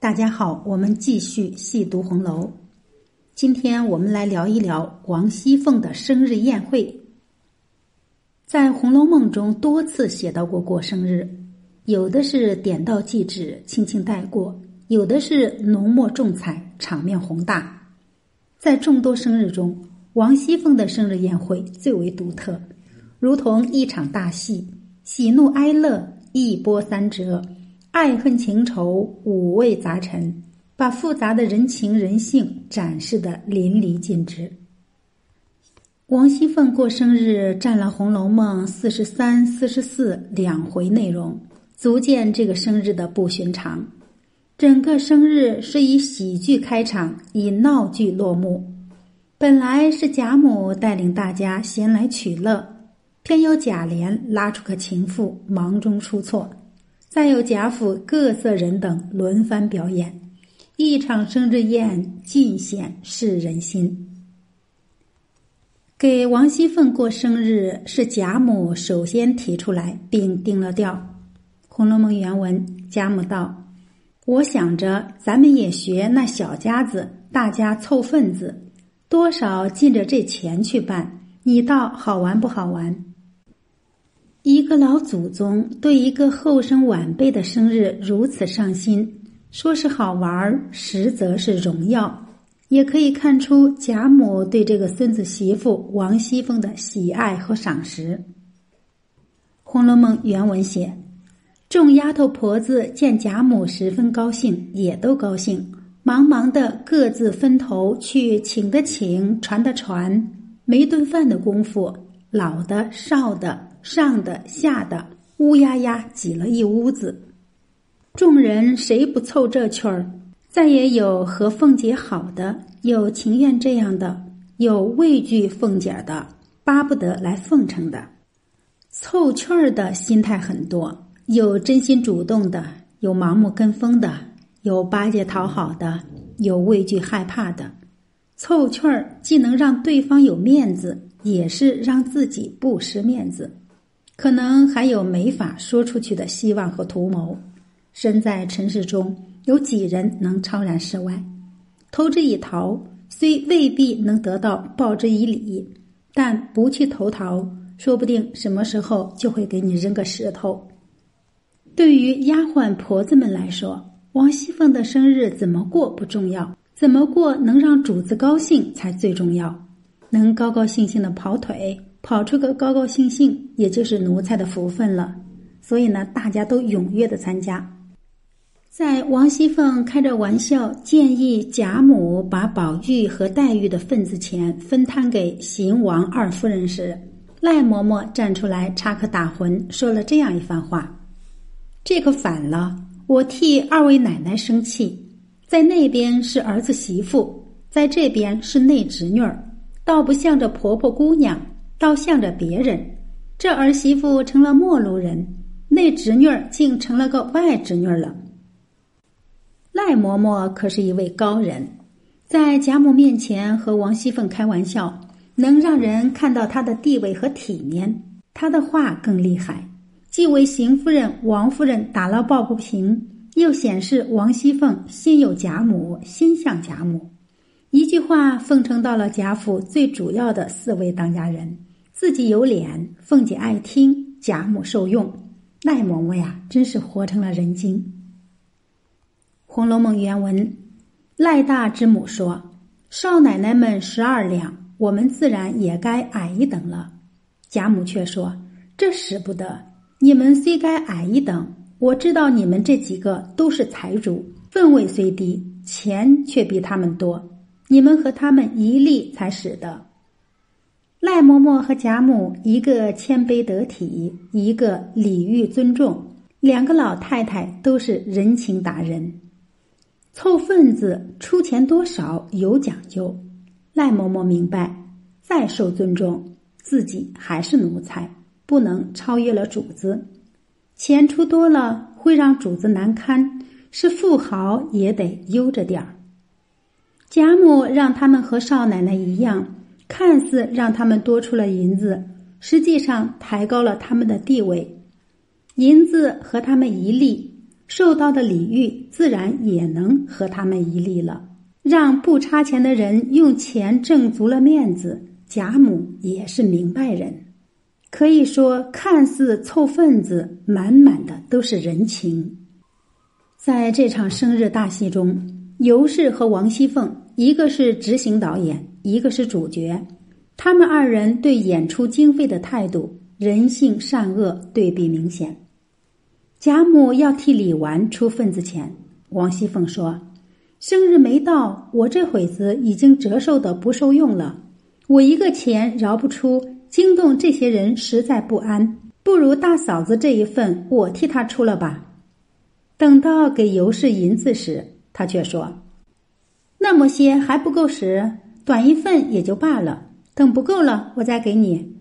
大家好，我们继续细读红楼。今天我们来聊一聊王熙凤的生日宴会。在《红楼梦》中多次写到过过生日，有的是点到即止，轻轻带过；有的是浓墨重彩，场面宏大。在众多生日中，王熙凤的生日宴会最为独特，如同一场大戏，喜怒哀乐一波三折。爱恨情仇五味杂陈，把复杂的人情人性展示的淋漓尽致。王熙凤过生日占了《红楼梦》四十三、四十四两回内容，足见这个生日的不寻常。整个生日是以喜剧开场，以闹剧落幕。本来是贾母带领大家闲来取乐，偏由贾琏拉出个情妇，忙中出错。再有贾府各色人等轮番表演，一场生日宴尽显世人心。给王熙凤过生日是贾母首先提出来并定了调，《红楼梦》原文：贾母道：“我想着咱们也学那小家子，大家凑份子，多少尽着这钱去办，你道好玩不好玩？”一个老祖宗对一个后生晚辈的生日如此上心，说是好玩实则是荣耀，也可以看出贾母对这个孙子媳妇王熙凤的喜爱和赏识。《红楼梦》原文写：众丫头婆子见贾母十分高兴，也都高兴，忙忙的各自分头去请的请，传的传，没顿饭的功夫，老的少的。上的下的乌压压挤了一屋子，众人谁不凑这趣儿？再也有和凤姐好的，有情愿这样的，有畏惧凤姐的，巴不得来奉承的。凑趣儿的心态很多，有真心主动的，有盲目跟风的，有巴结讨好的，有畏惧害怕的。凑趣儿既能让对方有面子，也是让自己不失面子。可能还有没法说出去的希望和图谋。身在尘世中，有几人能超然世外？投之以桃，虽未必能得到报之以李，但不去投桃，说不定什么时候就会给你扔个石头。对于丫鬟婆子们来说，王熙凤的生日怎么过不重要，怎么过能让主子高兴才最重要。能高高兴兴的跑腿。跑出个高高兴兴，也就是奴才的福分了。所以呢，大家都踊跃的参加。在王熙凤开着玩笑建议贾母把宝玉和黛玉的份子钱分摊给邢王二夫人时，赖嬷嬷站出来插科打诨，说了这样一番话：“这可反了，我替二位奶奶生气。在那边是儿子媳妇，在这边是内侄女儿，倒不像着婆婆姑娘。”倒向着别人，这儿媳妇成了陌路人，那侄女儿竟成了个外侄女了。赖嬷嬷可是一位高人，在贾母面前和王熙凤开玩笑，能让人看到她的地位和体面。她的话更厉害，既为邢夫人、王夫人打了抱不平，又显示王熙凤心有贾母，心向贾母。一句话奉承到了贾府最主要的四位当家人。自己有脸，凤姐爱听，贾母受用，赖嬷嬷呀，真是活成了人精。《红楼梦》原文：赖大之母说：“少奶奶们十二两，我们自然也该矮一等了。”贾母却说：“这使不得，你们虽该矮一等，我知道你们这几个都是财主，分位虽低，钱却比他们多，你们和他们一例才使得。”赖嬷嬷和贾母，一个谦卑得体，一个礼遇尊重，两个老太太都是人情达人。凑份子出钱多少有讲究，赖嬷嬷明白，再受尊重，自己还是奴才，不能超越了主子。钱出多了会让主子难堪，是富豪也得悠着点儿。贾母让他们和少奶奶一样。看似让他们多出了银子，实际上抬高了他们的地位。银子和他们一例，受到的礼遇自然也能和他们一例了。让不差钱的人用钱挣足了面子，贾母也是明白人，可以说看似凑份子，满满的都是人情。在这场生日大戏中，尤氏和王熙凤，一个是执行导演，一个是主角，他们二人对演出经费的态度，人性善恶对比明显。贾母要替李纨出份子钱，王熙凤说。生日没到，我这会子已经折寿的不受用了。我一个钱饶不出，惊动这些人实在不安。不如大嫂子这一份，我替她出了吧。等到给尤氏银子时，他却说：“那么些还不够使，短一份也就罢了。等不够了，我再给你。”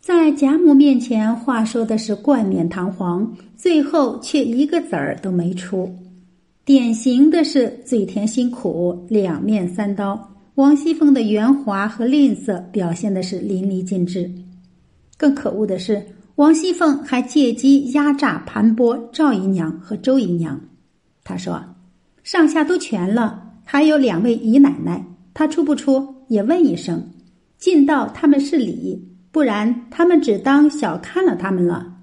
在贾母面前，话说的是冠冕堂皇，最后却一个子儿都没出。典型的是嘴甜心苦，两面三刀。王熙凤的圆滑和吝啬表现的是淋漓尽致。更可恶的是，王熙凤还借机压榨盘剥赵姨娘和周姨娘。她说：“上下都全了，还有两位姨奶奶，她出不出也问一声，尽到他们是礼，不然他们只当小看了他们了，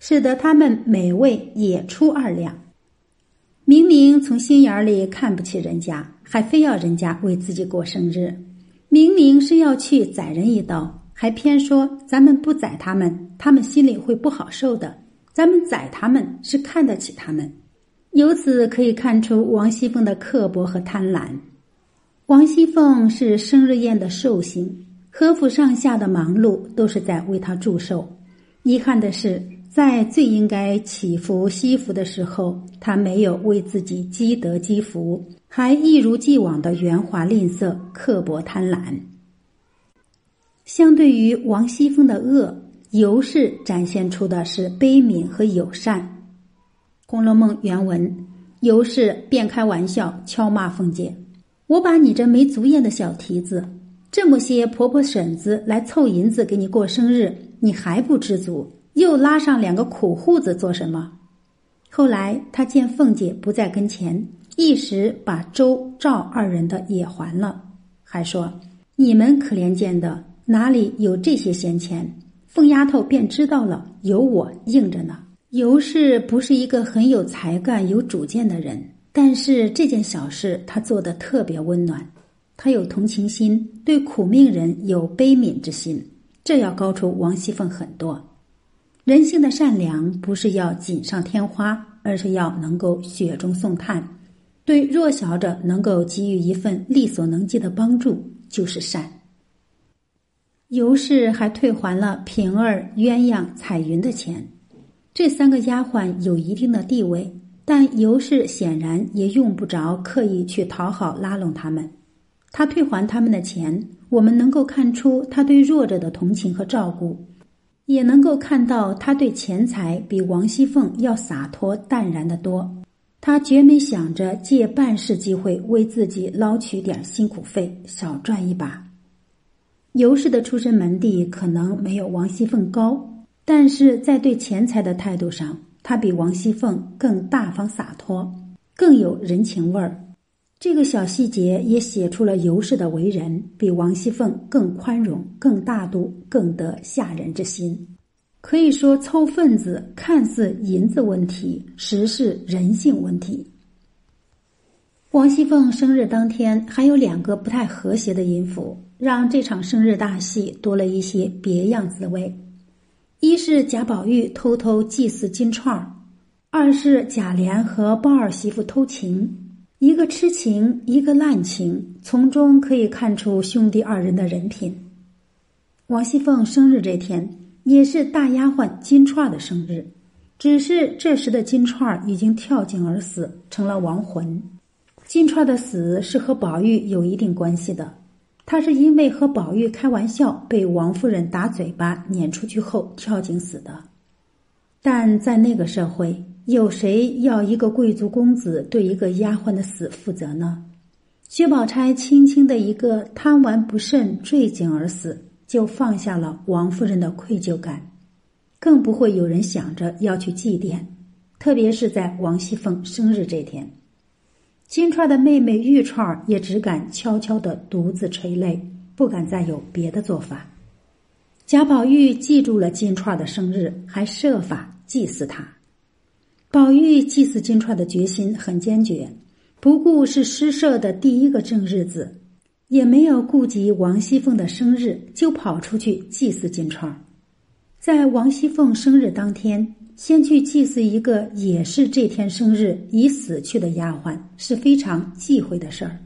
使得他们每位也出二两。”明明从心眼里看不起人家，还非要人家为自己过生日；明明是要去宰人一刀，还偏说咱们不宰他们，他们心里会不好受的。咱们宰他们是看得起他们。由此可以看出王熙凤的刻薄和贪婪。王熙凤是生日宴的寿星，和府上下的忙碌都是在为她祝寿。遗憾的是。在最应该祈福惜福的时候，他没有为自己积德积福，还一如既往的圆滑吝啬、刻薄贪婪。相对于王熙凤的恶，尤氏展现出的是悲悯和友善。《红楼梦》原文：尤氏便开玩笑，敲骂凤姐：“我把你这没足眼的小蹄子，这么些婆婆婶子来凑银子给你过生日，你还不知足？”又拉上两个苦户子做什么？后来他见凤姐不在跟前，一时把周赵二人的也还了，还说：“你们可怜见的，哪里有这些闲钱？”凤丫头便知道了，有我应着呢。尤氏不是一个很有才干、有主见的人，但是这件小事他做的特别温暖。他有同情心，对苦命人有悲悯之心，这要高出王熙凤很多。人性的善良不是要锦上添花，而是要能够雪中送炭，对弱小者能够给予一份力所能及的帮助，就是善。尤氏还退还了平儿、鸳鸯、彩云的钱，这三个丫鬟有一定的地位，但尤氏显然也用不着刻意去讨好拉拢他们。他退还他们的钱，我们能够看出他对弱者的同情和照顾。也能够看到他对钱财比王熙凤要洒脱淡然的多，他绝没想着借办事机会为自己捞取点辛苦费，少赚一把。尤氏的出身门第可能没有王熙凤高，但是在对钱财的态度上，他比王熙凤更大方洒脱，更有人情味儿。这个小细节也写出了尤氏的为人比王熙凤更宽容、更大度、更得下人之心。可以说，凑份子看似银子问题，实是人性问题。王熙凤生日当天还有两个不太和谐的音符，让这场生日大戏多了一些别样滋味。一是贾宝玉偷偷祭祀金钏儿，二是贾琏和鲍二媳妇偷情。一个痴情，一个滥情，从中可以看出兄弟二人的人品。王熙凤生日这天也是大丫鬟金钏的生日，只是这时的金钏已经跳井而死，成了亡魂。金钏的死是和宝玉有一定关系的，他是因为和宝玉开玩笑，被王夫人打嘴巴撵出去后跳井死的。但在那个社会。有谁要一个贵族公子对一个丫鬟的死负责呢？薛宝钗轻轻的一个贪玩不慎坠井而死，就放下了王夫人的愧疚感，更不会有人想着要去祭奠。特别是在王熙凤生日这天。金钏的妹妹玉钏也只敢悄悄的独自垂泪，不敢再有别的做法。贾宝玉记住了金钏的生日，还设法祭祀她。宝玉祭祀金钏的决心很坚决，不顾是诗社的第一个正日子，也没有顾及王熙凤的生日，就跑出去祭祀金钏。在王熙凤生日当天。先去祭祀一个也是这天生日已死去的丫鬟是非常忌讳的事儿。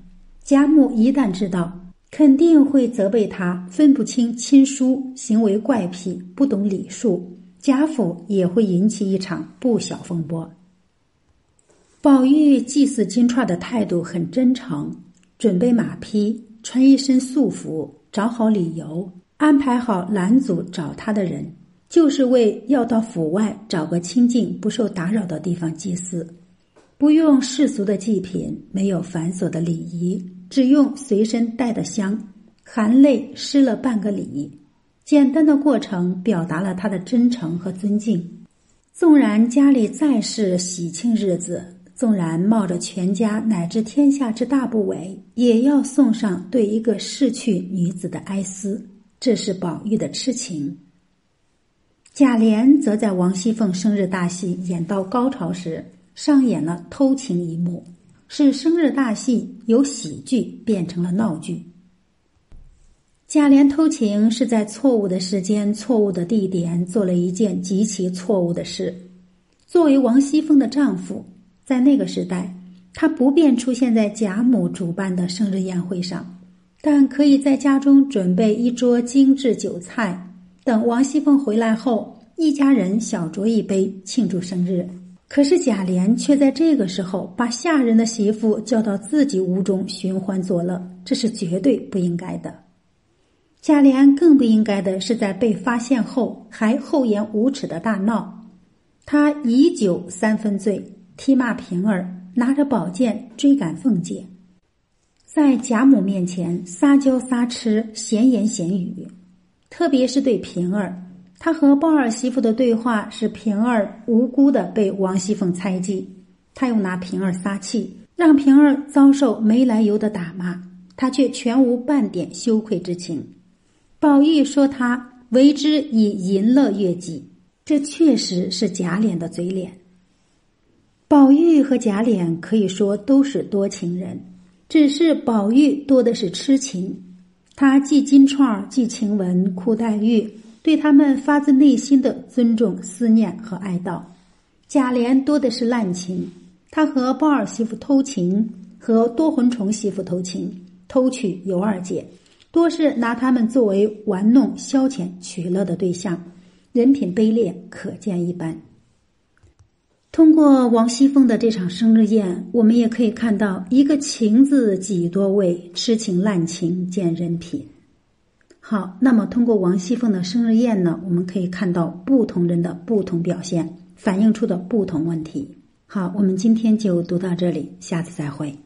贾母一旦知道，肯定会责备他分不清亲疏，行为怪癖，不懂礼数。贾府也会引起一场不小风波。宝玉祭祀金钏的态度很真诚，准备马匹，穿一身素服，找好理由，安排好拦阻找他的人。就是为要到府外找个清静、不受打扰的地方祭祀，不用世俗的祭品，没有繁琐的礼仪，只用随身带的香，含泪施了半个礼。简单的过程表达了他的真诚和尊敬。纵然家里再是喜庆日子，纵然冒着全家乃至天下之大不韪，也要送上对一个逝去女子的哀思。这是宝玉的痴情。贾琏则在王熙凤生日大戏演到高潮时，上演了偷情一幕，使生日大戏由喜剧变成了闹剧。贾琏偷情是在错误的时间、错误的地点做了一件极其错误的事。作为王熙凤的丈夫，在那个时代，他不便出现在贾母主办的生日宴会上，但可以在家中准备一桌精致酒菜。等王熙凤回来后，一家人小酌一杯庆祝生日。可是贾琏却在这个时候把下人的媳妇叫到自己屋中寻欢作乐，这是绝对不应该的。贾琏更不应该的是在被发现后还厚颜无耻的大闹。他以酒三分醉，踢骂平儿，拿着宝剑追赶凤姐，在贾母面前撒娇撒痴，闲言闲语。特别是对平儿，他和鲍二媳妇的对话使平儿无辜的被王熙凤猜忌，他又拿平儿撒气，让平儿遭受没来由的打骂，他却全无半点羞愧之情。宝玉说他为之以淫乐悦己，这确实是贾琏的嘴脸。宝玉和贾琏可以说都是多情人，只是宝玉多的是痴情。他记金钏，记晴雯，哭黛玉，对他们发自内心的尊重、思念和哀悼。贾琏多的是滥情，他和鲍二媳妇偷情，和多魂虫媳妇偷情，偷取尤二姐，多是拿他们作为玩弄、消遣、取乐的对象，人品卑劣，可见一斑。通过王熙凤的这场生日宴，我们也可以看到一个“情”字几多味，痴情滥情见人品。好，那么通过王熙凤的生日宴呢，我们可以看到不同人的不同表现，反映出的不同问题。好，我们今天就读到这里，下次再会。